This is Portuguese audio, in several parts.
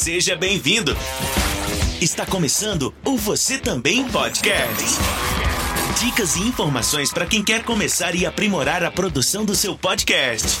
Seja bem-vindo. Está começando o Você Também Podcast. Dicas e informações para quem quer começar e aprimorar a produção do seu podcast.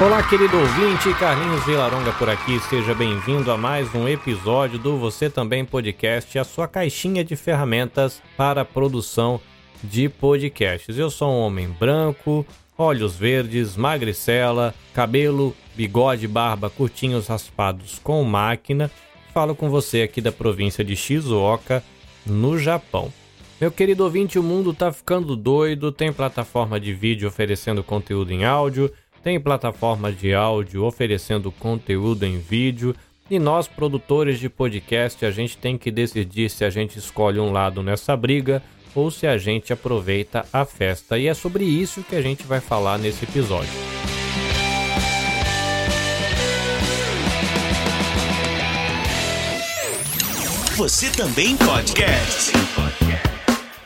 Olá, querido ouvinte, Carlinhos Vilaronga por aqui. Seja bem-vindo a mais um episódio do Você Também Podcast, a sua caixinha de ferramentas para a produção de podcasts. Eu sou um homem branco, olhos verdes, magricela, cabelo, bigode, barba, curtinhos raspados com máquina. Falo com você aqui da província de Shizuoka, no Japão. Meu querido ouvinte, o mundo tá ficando doido, tem plataforma de vídeo oferecendo conteúdo em áudio, tem plataforma de áudio oferecendo conteúdo em vídeo, e nós, produtores de podcast, a gente tem que decidir se a gente escolhe um lado nessa briga ou se a gente aproveita a festa. E é sobre isso que a gente vai falar nesse episódio. Você também podcast.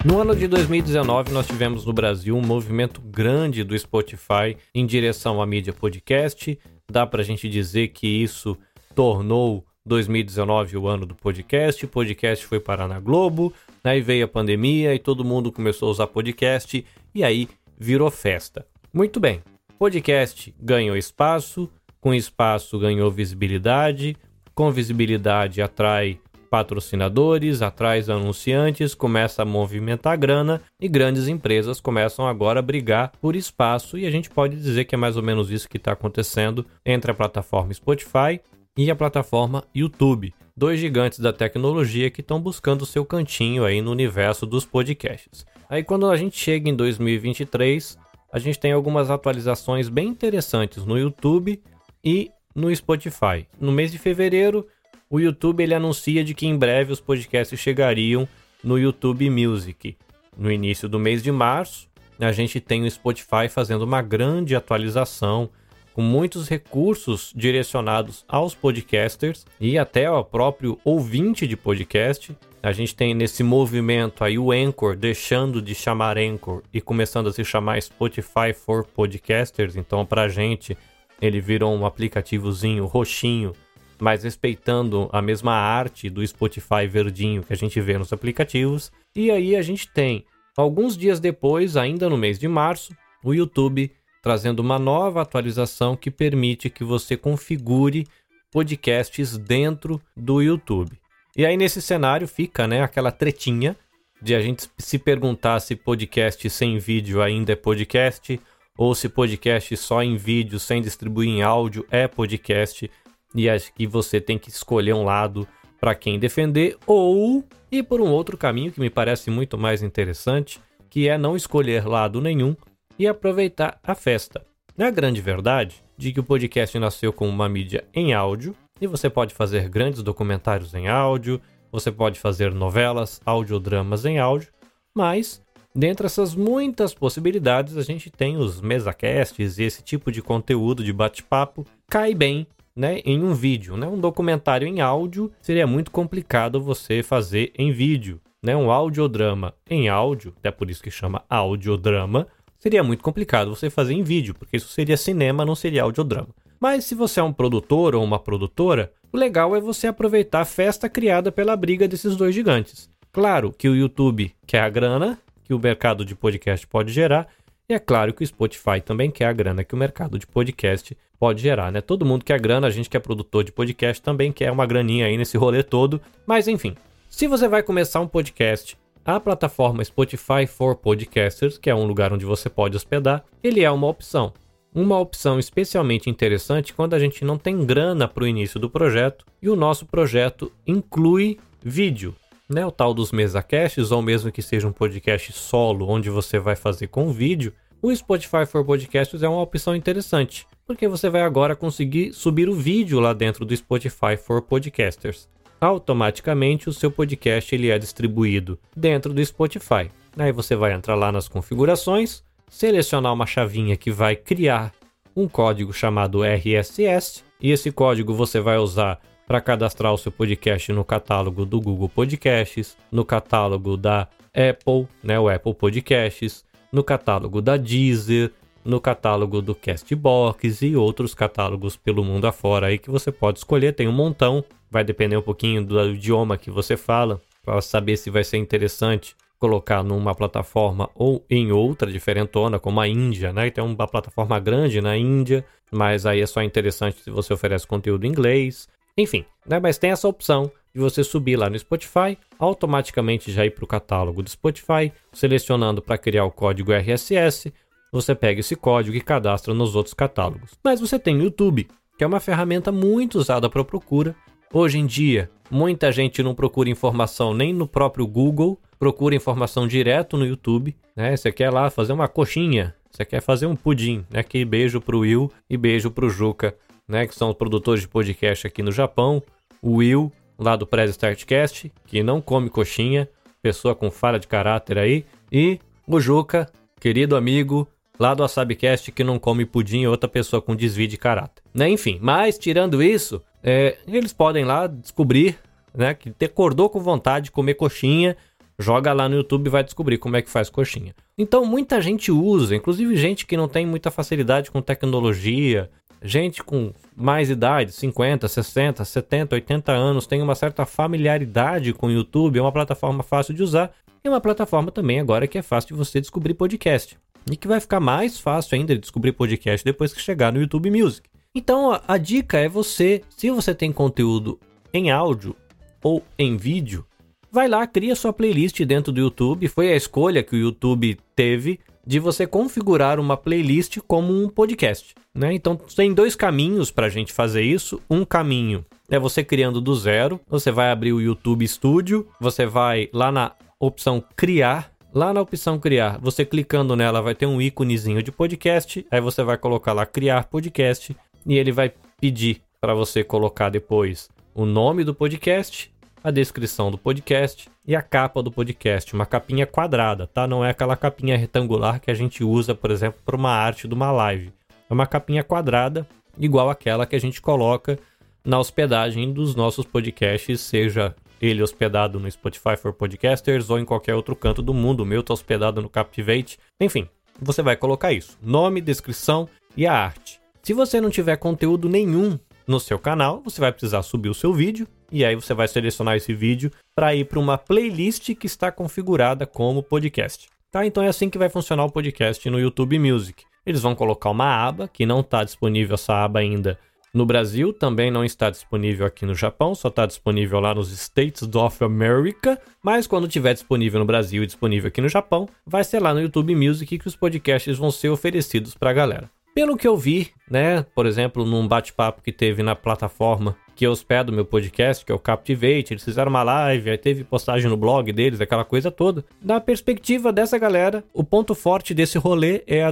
No ano de 2019, nós tivemos no Brasil um movimento grande do Spotify em direção à mídia podcast. Dá para a gente dizer que isso tornou 2019 o ano do podcast. O podcast foi parar na Globo, aí veio a pandemia e todo mundo começou a usar podcast e aí virou festa. Muito bem, podcast ganhou espaço, com espaço ganhou visibilidade, com visibilidade atrai patrocinadores, atrás anunciantes, começa a movimentar grana e grandes empresas começam agora a brigar por espaço e a gente pode dizer que é mais ou menos isso que está acontecendo entre a plataforma Spotify e a plataforma YouTube. Dois gigantes da tecnologia que estão buscando seu cantinho aí no universo dos podcasts. Aí quando a gente chega em 2023, a gente tem algumas atualizações bem interessantes no YouTube e no Spotify. No mês de fevereiro, o YouTube ele anuncia de que em breve os podcasts chegariam no YouTube Music. No início do mês de março, a gente tem o Spotify fazendo uma grande atualização com muitos recursos direcionados aos podcasters e até ao próprio ouvinte de podcast. A gente tem nesse movimento aí o Anchor deixando de chamar Anchor e começando a se chamar Spotify for Podcasters. Então, para a gente, ele virou um aplicativozinho roxinho mas respeitando a mesma arte do Spotify verdinho que a gente vê nos aplicativos. E aí a gente tem, alguns dias depois, ainda no mês de março, o YouTube trazendo uma nova atualização que permite que você configure podcasts dentro do YouTube. E aí nesse cenário fica, né, aquela tretinha de a gente se perguntar se podcast sem vídeo ainda é podcast ou se podcast só em vídeo sem distribuir em áudio é podcast e acho que você tem que escolher um lado para quem defender ou ir por um outro caminho que me parece muito mais interessante, que é não escolher lado nenhum e aproveitar a festa. A grande verdade de que o podcast nasceu como uma mídia em áudio e você pode fazer grandes documentários em áudio, você pode fazer novelas, audiodramas em áudio, mas dentre essas muitas possibilidades a gente tem os mesacasts e esse tipo de conteúdo de bate-papo cai bem né, em um vídeo. Né? Um documentário em áudio seria muito complicado você fazer em vídeo. Né? Um audiodrama em áudio, até por isso que chama audiodrama, seria muito complicado você fazer em vídeo, porque isso seria cinema, não seria audiodrama. Mas se você é um produtor ou uma produtora, o legal é você aproveitar a festa criada pela briga desses dois gigantes. Claro que o YouTube quer a grana que o mercado de podcast pode gerar, e é claro que o Spotify também quer a grana que o mercado de podcast pode gerar, né? Todo mundo quer grana, a gente que é produtor de podcast também quer uma graninha aí nesse rolê todo. Mas enfim, se você vai começar um podcast, a plataforma Spotify for Podcasters, que é um lugar onde você pode hospedar, ele é uma opção. Uma opção especialmente interessante quando a gente não tem grana para o início do projeto e o nosso projeto inclui vídeo, né? O tal dos mesacasts, ou mesmo que seja um podcast solo onde você vai fazer com vídeo, o Spotify for Podcasters é uma opção interessante porque você vai agora conseguir subir o vídeo lá dentro do Spotify for Podcasters. Automaticamente o seu podcast ele é distribuído dentro do Spotify. Aí você vai entrar lá nas configurações, selecionar uma chavinha que vai criar um código chamado RSS, e esse código você vai usar para cadastrar o seu podcast no catálogo do Google Podcasts, no catálogo da Apple, né, o Apple Podcasts, no catálogo da Deezer, no catálogo do Castbox e outros catálogos pelo mundo afora aí que você pode escolher. Tem um montão, vai depender um pouquinho do idioma que você fala, para saber se vai ser interessante colocar numa plataforma ou em outra diferentona, como a Índia, né? Tem uma plataforma grande na Índia, mas aí é só interessante se você oferece conteúdo em inglês. Enfim, né? Mas tem essa opção de você subir lá no Spotify, automaticamente já ir para o catálogo do Spotify, selecionando para criar o código RSS, você pega esse código e cadastra nos outros catálogos. Mas você tem o YouTube, que é uma ferramenta muito usada para procura. Hoje em dia, muita gente não procura informação nem no próprio Google, procura informação direto no YouTube, né? Você quer lá fazer uma coxinha, você quer fazer um pudim, né? Que beijo pro Will e beijo pro Juca, né? Que são os produtores de podcast aqui no Japão. O Will, lá do Press Startcast, que não come coxinha, pessoa com falha de caráter aí. E o Juca, querido amigo, lá do Asabcast, que não come pudim, outra pessoa com desvio de caráter. Né? Enfim, mas tirando isso, é, eles podem lá descobrir, né? Que acordou com vontade de comer coxinha Joga lá no YouTube e vai descobrir como é que faz coxinha. Então muita gente usa, inclusive gente que não tem muita facilidade com tecnologia, gente com mais idade, 50, 60, 70, 80 anos, tem uma certa familiaridade com o YouTube, é uma plataforma fácil de usar e uma plataforma também agora que é fácil de você descobrir podcast. E que vai ficar mais fácil ainda de descobrir podcast depois que chegar no YouTube Music. Então a, dica é você, se você tem conteúdo em áudio ou em vídeo, vai lá, cria sua playlist dentro do YouTube. Foi a escolha que o YouTube teve de você configurar uma playlist como um podcast. Né? Então tem dois caminhos para a gente fazer isso. Um caminho é você criando do zero. Você vai abrir o YouTube Studio, você vai lá na opção criar. Lá na opção criar, você clicando nela vai ter um íconezinho de podcast. Aí você vai colocar lá criar podcast e ele vai pedir para você colocar depois o nome do podcast a descrição do podcast e a capa do podcast, uma capinha quadrada, tá? Não é aquela capinha retangular que a gente usa, por exemplo, para uma arte de uma live. É uma capinha quadrada, igual aquela que a gente coloca na hospedagem dos nossos podcasts, seja ele hospedado no Spotify for Podcasters ou em qualquer outro canto do mundo. O meu está hospedado no Captivate. Enfim, você vai colocar isso: nome, descrição e a arte. Se você não tiver conteúdo nenhum no seu canal, você vai precisar subir o seu vídeo e aí você vai selecionar esse vídeo para ir para uma playlist que está configurada como podcast. Tá? Então é assim que vai funcionar o podcast no YouTube Music. Eles vão colocar uma aba que não está disponível essa aba ainda no Brasil, também não está disponível aqui no Japão, só está disponível lá nos States of America. Mas quando estiver disponível no Brasil e disponível aqui no Japão, vai ser lá no YouTube Music que os podcasts vão ser oferecidos para a galera. Pelo que eu vi, né, por exemplo, num bate-papo que teve na plataforma que hospeda o meu podcast, que é o Captivate, eles fizeram uma live, aí teve postagem no blog deles, aquela coisa toda. Da perspectiva dessa galera, o ponto forte desse rolê é a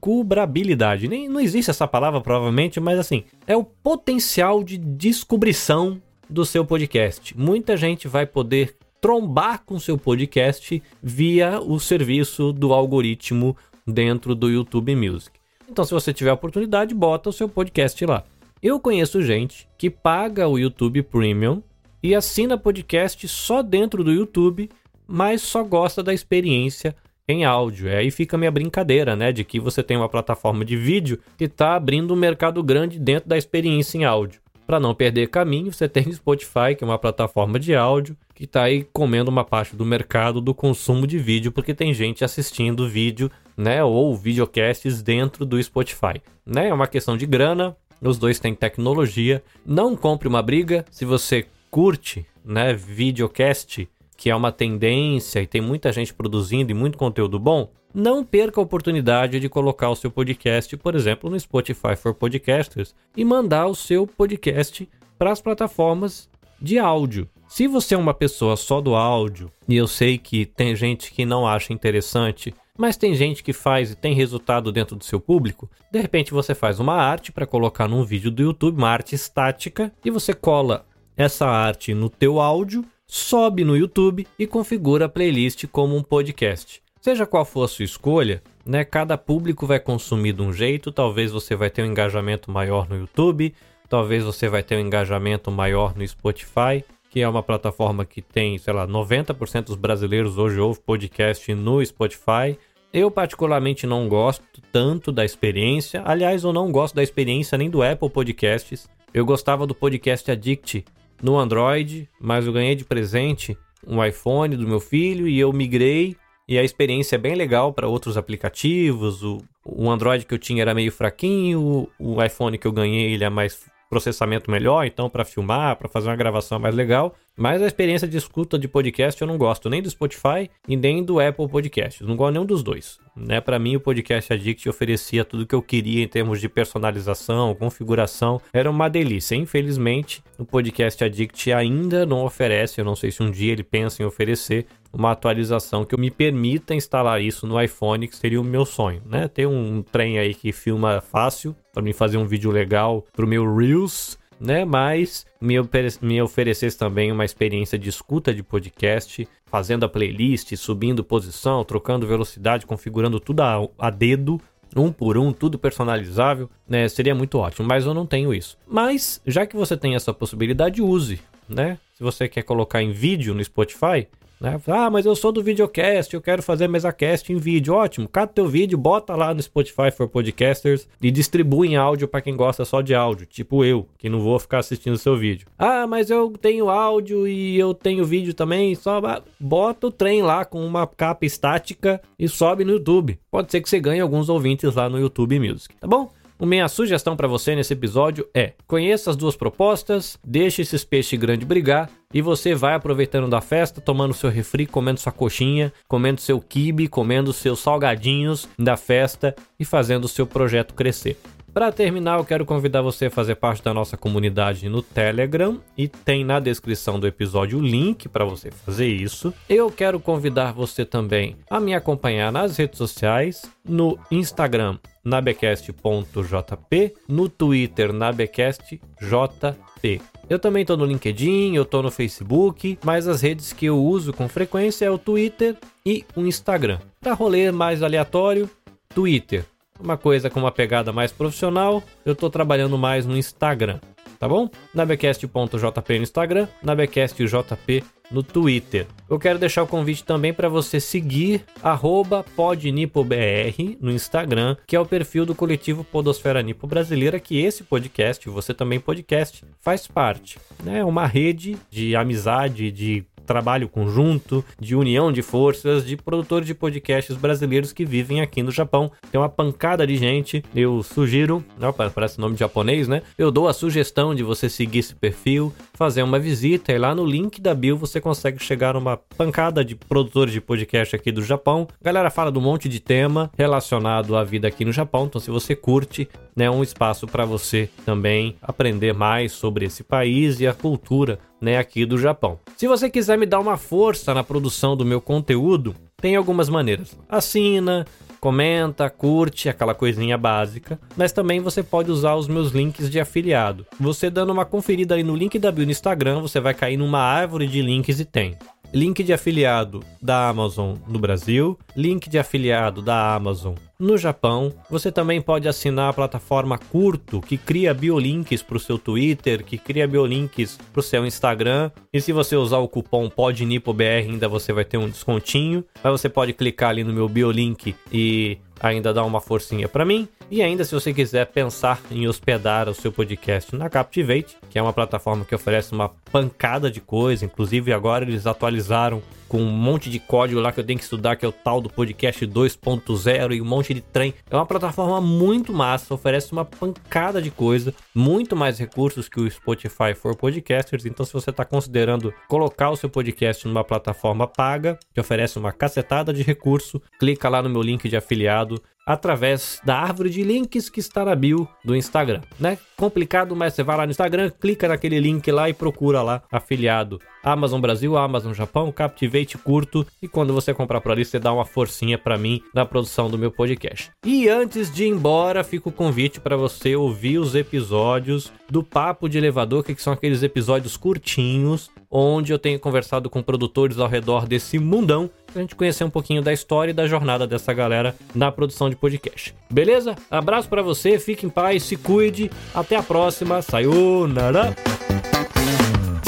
descobrabilidade. Nem não existe essa palavra provavelmente, mas assim, é o potencial de descobrição do seu podcast. Muita gente vai poder trombar com seu podcast via o serviço do algoritmo dentro do YouTube Music. Então, se você tiver oportunidade, bota o seu podcast lá. Eu conheço gente que paga o YouTube Premium e assina podcast só dentro do YouTube, mas só gosta da experiência em áudio. É, aí fica a minha brincadeira, né? De que você tem uma plataforma de vídeo que está abrindo um mercado grande dentro da experiência em áudio. Para não perder caminho, você tem o Spotify, que é uma plataforma de áudio, que está aí comendo uma parte do mercado do consumo de vídeo, porque tem gente assistindo vídeo né, ou videocasts dentro do Spotify. Né? É uma questão de grana, os dois têm tecnologia. Não compre uma briga se você curte, né, videocast, que é uma tendência e tem muita gente produzindo e muito conteúdo bom. Não perca a oportunidade de colocar o seu podcast, por exemplo, no Spotify for Podcasters e mandar o seu podcast para as plataformas de áudio. Se você é uma pessoa só do áudio, e eu sei que tem gente que não acha interessante mas tem gente que faz e tem resultado dentro do seu público. De repente você faz uma arte para colocar num vídeo do YouTube, uma arte estática, e você cola essa arte no teu áudio, sobe no YouTube e configura a playlist como um podcast. Seja qual for a sua escolha, né, cada público vai consumir de um jeito, talvez você vai ter um engajamento maior no YouTube, talvez você vai ter um engajamento maior no Spotify, que é uma plataforma que tem, sei lá, 90% dos brasileiros hoje ouvem podcast no Spotify, Eu particularmente não gosto tanto da experiência. Aliás, eu não gosto da experiência nem do Apple Podcasts. Eu gostava do Podcast Addict no Android, mas eu ganhei de presente um iPhone do meu filho e eu migrei e a experiência é bem legal para outros aplicativos. O, o Android que eu tinha era meio fraquinho, o iPhone que eu ganhei ele é mais processamento melhor, então para filmar, para fazer uma gravação mais legal. Mas a experiência de escuta de podcast eu não gosto nem do Spotify e nem do Apple Podcasts. Não gosto nenhum dos dois. Né? Para mim, o Podcast Addict oferecia tudo que eu queria em termos de personalização, configuração. Era uma delícia. Infelizmente, o Podcast Addict ainda não oferece. Eu não sei se um dia ele pensa em oferecer uma atualização que me permita instalar isso no iPhone, que seria o meu sonho, né? Ter um trem aí que filma fácil para mim fazer um vídeo legal pro meu Reels, né? Mas me, me oferecesse também uma experiência de escuta de podcast, fazendo a playlist, subindo posição, trocando velocidade, configurando tudo a, a dedo, um por um, tudo personalizável, né? Seria muito ótimo, mas eu não tenho isso. Mas já que você tem essa possibilidade, use, né? Se você quer colocar em vídeo no Spotify, né? Ah, mas eu sou do videocast, eu quero fazer mesa cast em vídeo. Ótimo, cada teu vídeo, bota lá no Spotify for Podcasters e distribui em áudio para quem gosta só de áudio, tipo eu, que não vou ficar assistindo seu vídeo. Ah, mas eu tenho áudio e eu tenho vídeo também, só bota o trem lá com uma capa estática e sobe no YouTube. Pode ser que você ganhe alguns ouvintes lá no YouTube Music, tá bom? Minha sugestão para você nesse episódio é: conheça as duas propostas, deixe esses peixes grandes brigar e você vai aproveitando da festa, tomando seu refri, comendo sua coxinha, comendo seu quibe, comendo seus salgadinhos da festa e fazendo o seu projeto crescer. Para terminar, eu quero convidar você a fazer parte da nossa comunidade no Telegram e tem na descrição do episódio o link para você fazer isso. Eu quero convidar você também a me acompanhar nas redes sociais, no Instagram nabecast.jp, no Twitter nabecastjp. Eu também estou no LinkedIn, eu estou no Facebook, mas as redes que eu uso com frequência é o Twitter e o Instagram. Para rolê mais aleatório, Twitter uma coisa com uma pegada mais profissional, eu estou trabalhando mais no Instagram, tá bom? Nabecast.jp no Instagram, nabecastjp no Twitter. Eu quero deixar o convite também para você seguir podnipobr no Instagram, que é o perfil do coletivo Podosfera Nipo Brasileira, que esse podcast, você também podcast, faz parte. É né? uma rede de amizade, de trabalho conjunto, de união de forças de produtores de podcasts brasileiros que vivem aqui no Japão. Tem uma pancada de gente. Eu sugiro, não, parece nome japonês, né? Eu dou a sugestão de você seguir esse perfil, fazer uma visita e lá no link da bio você consegue chegar a uma pancada de produtores de podcast aqui do Japão. A galera fala de um monte de tema relacionado à vida aqui no Japão, então se você curte, né, um espaço para você também aprender mais sobre esse país e a cultura né, aqui do Japão. Se você quiser me dar uma força na produção do meu conteúdo, tem algumas maneiras. Assina, comenta, curte, aquela coisinha básica, mas também você pode usar os meus links de afiliado. Você dando uma conferida aí no link da bio no Instagram, você vai cair numa árvore de links e tem link de afiliado da Amazon no Brasil, link de afiliado da Amazon no Japão. Você também pode assinar a plataforma Curto, que cria biolinks para o seu Twitter, que cria biolinks para o seu Instagram. E se você usar o cupom PODNIPOBR, ainda você vai ter um descontinho. Mas você pode clicar ali no meu biolink e ainda dar uma forcinha para mim. E ainda, se você quiser pensar em hospedar o seu podcast na Captivate, que é uma plataforma que oferece uma pancada de coisa, inclusive agora eles atualizaram com um monte de código lá que eu tenho que estudar, que é o tal do podcast 2.0 e um monte de trem. É uma plataforma muito massa, oferece uma pancada de coisa, muito mais recursos que o Spotify for Podcasters. Então, se você está considerando colocar o seu podcast numa plataforma paga, que oferece uma cacetada de recurso, clica lá no meu link de afiliado através da árvore de links que está na bio do Instagram, né? Complicado, mas você vai lá no Instagram, clica naquele link lá e procura lá afiliado Amazon Brasil, Amazon Japão, Captivate curto e quando você comprar por ali você dá uma forcinha para mim na produção do meu podcast. E antes de ir embora, fica o convite para você ouvir os episódios do Papo de Elevador, que são aqueles episódios curtinhos onde eu tenho conversado com produtores ao redor desse mundão pra gente conhecer um pouquinho da história e da jornada dessa galera na produção de podcast. Beleza? Abraço para você, fique em paz, se cuide, até a próxima, sayonara!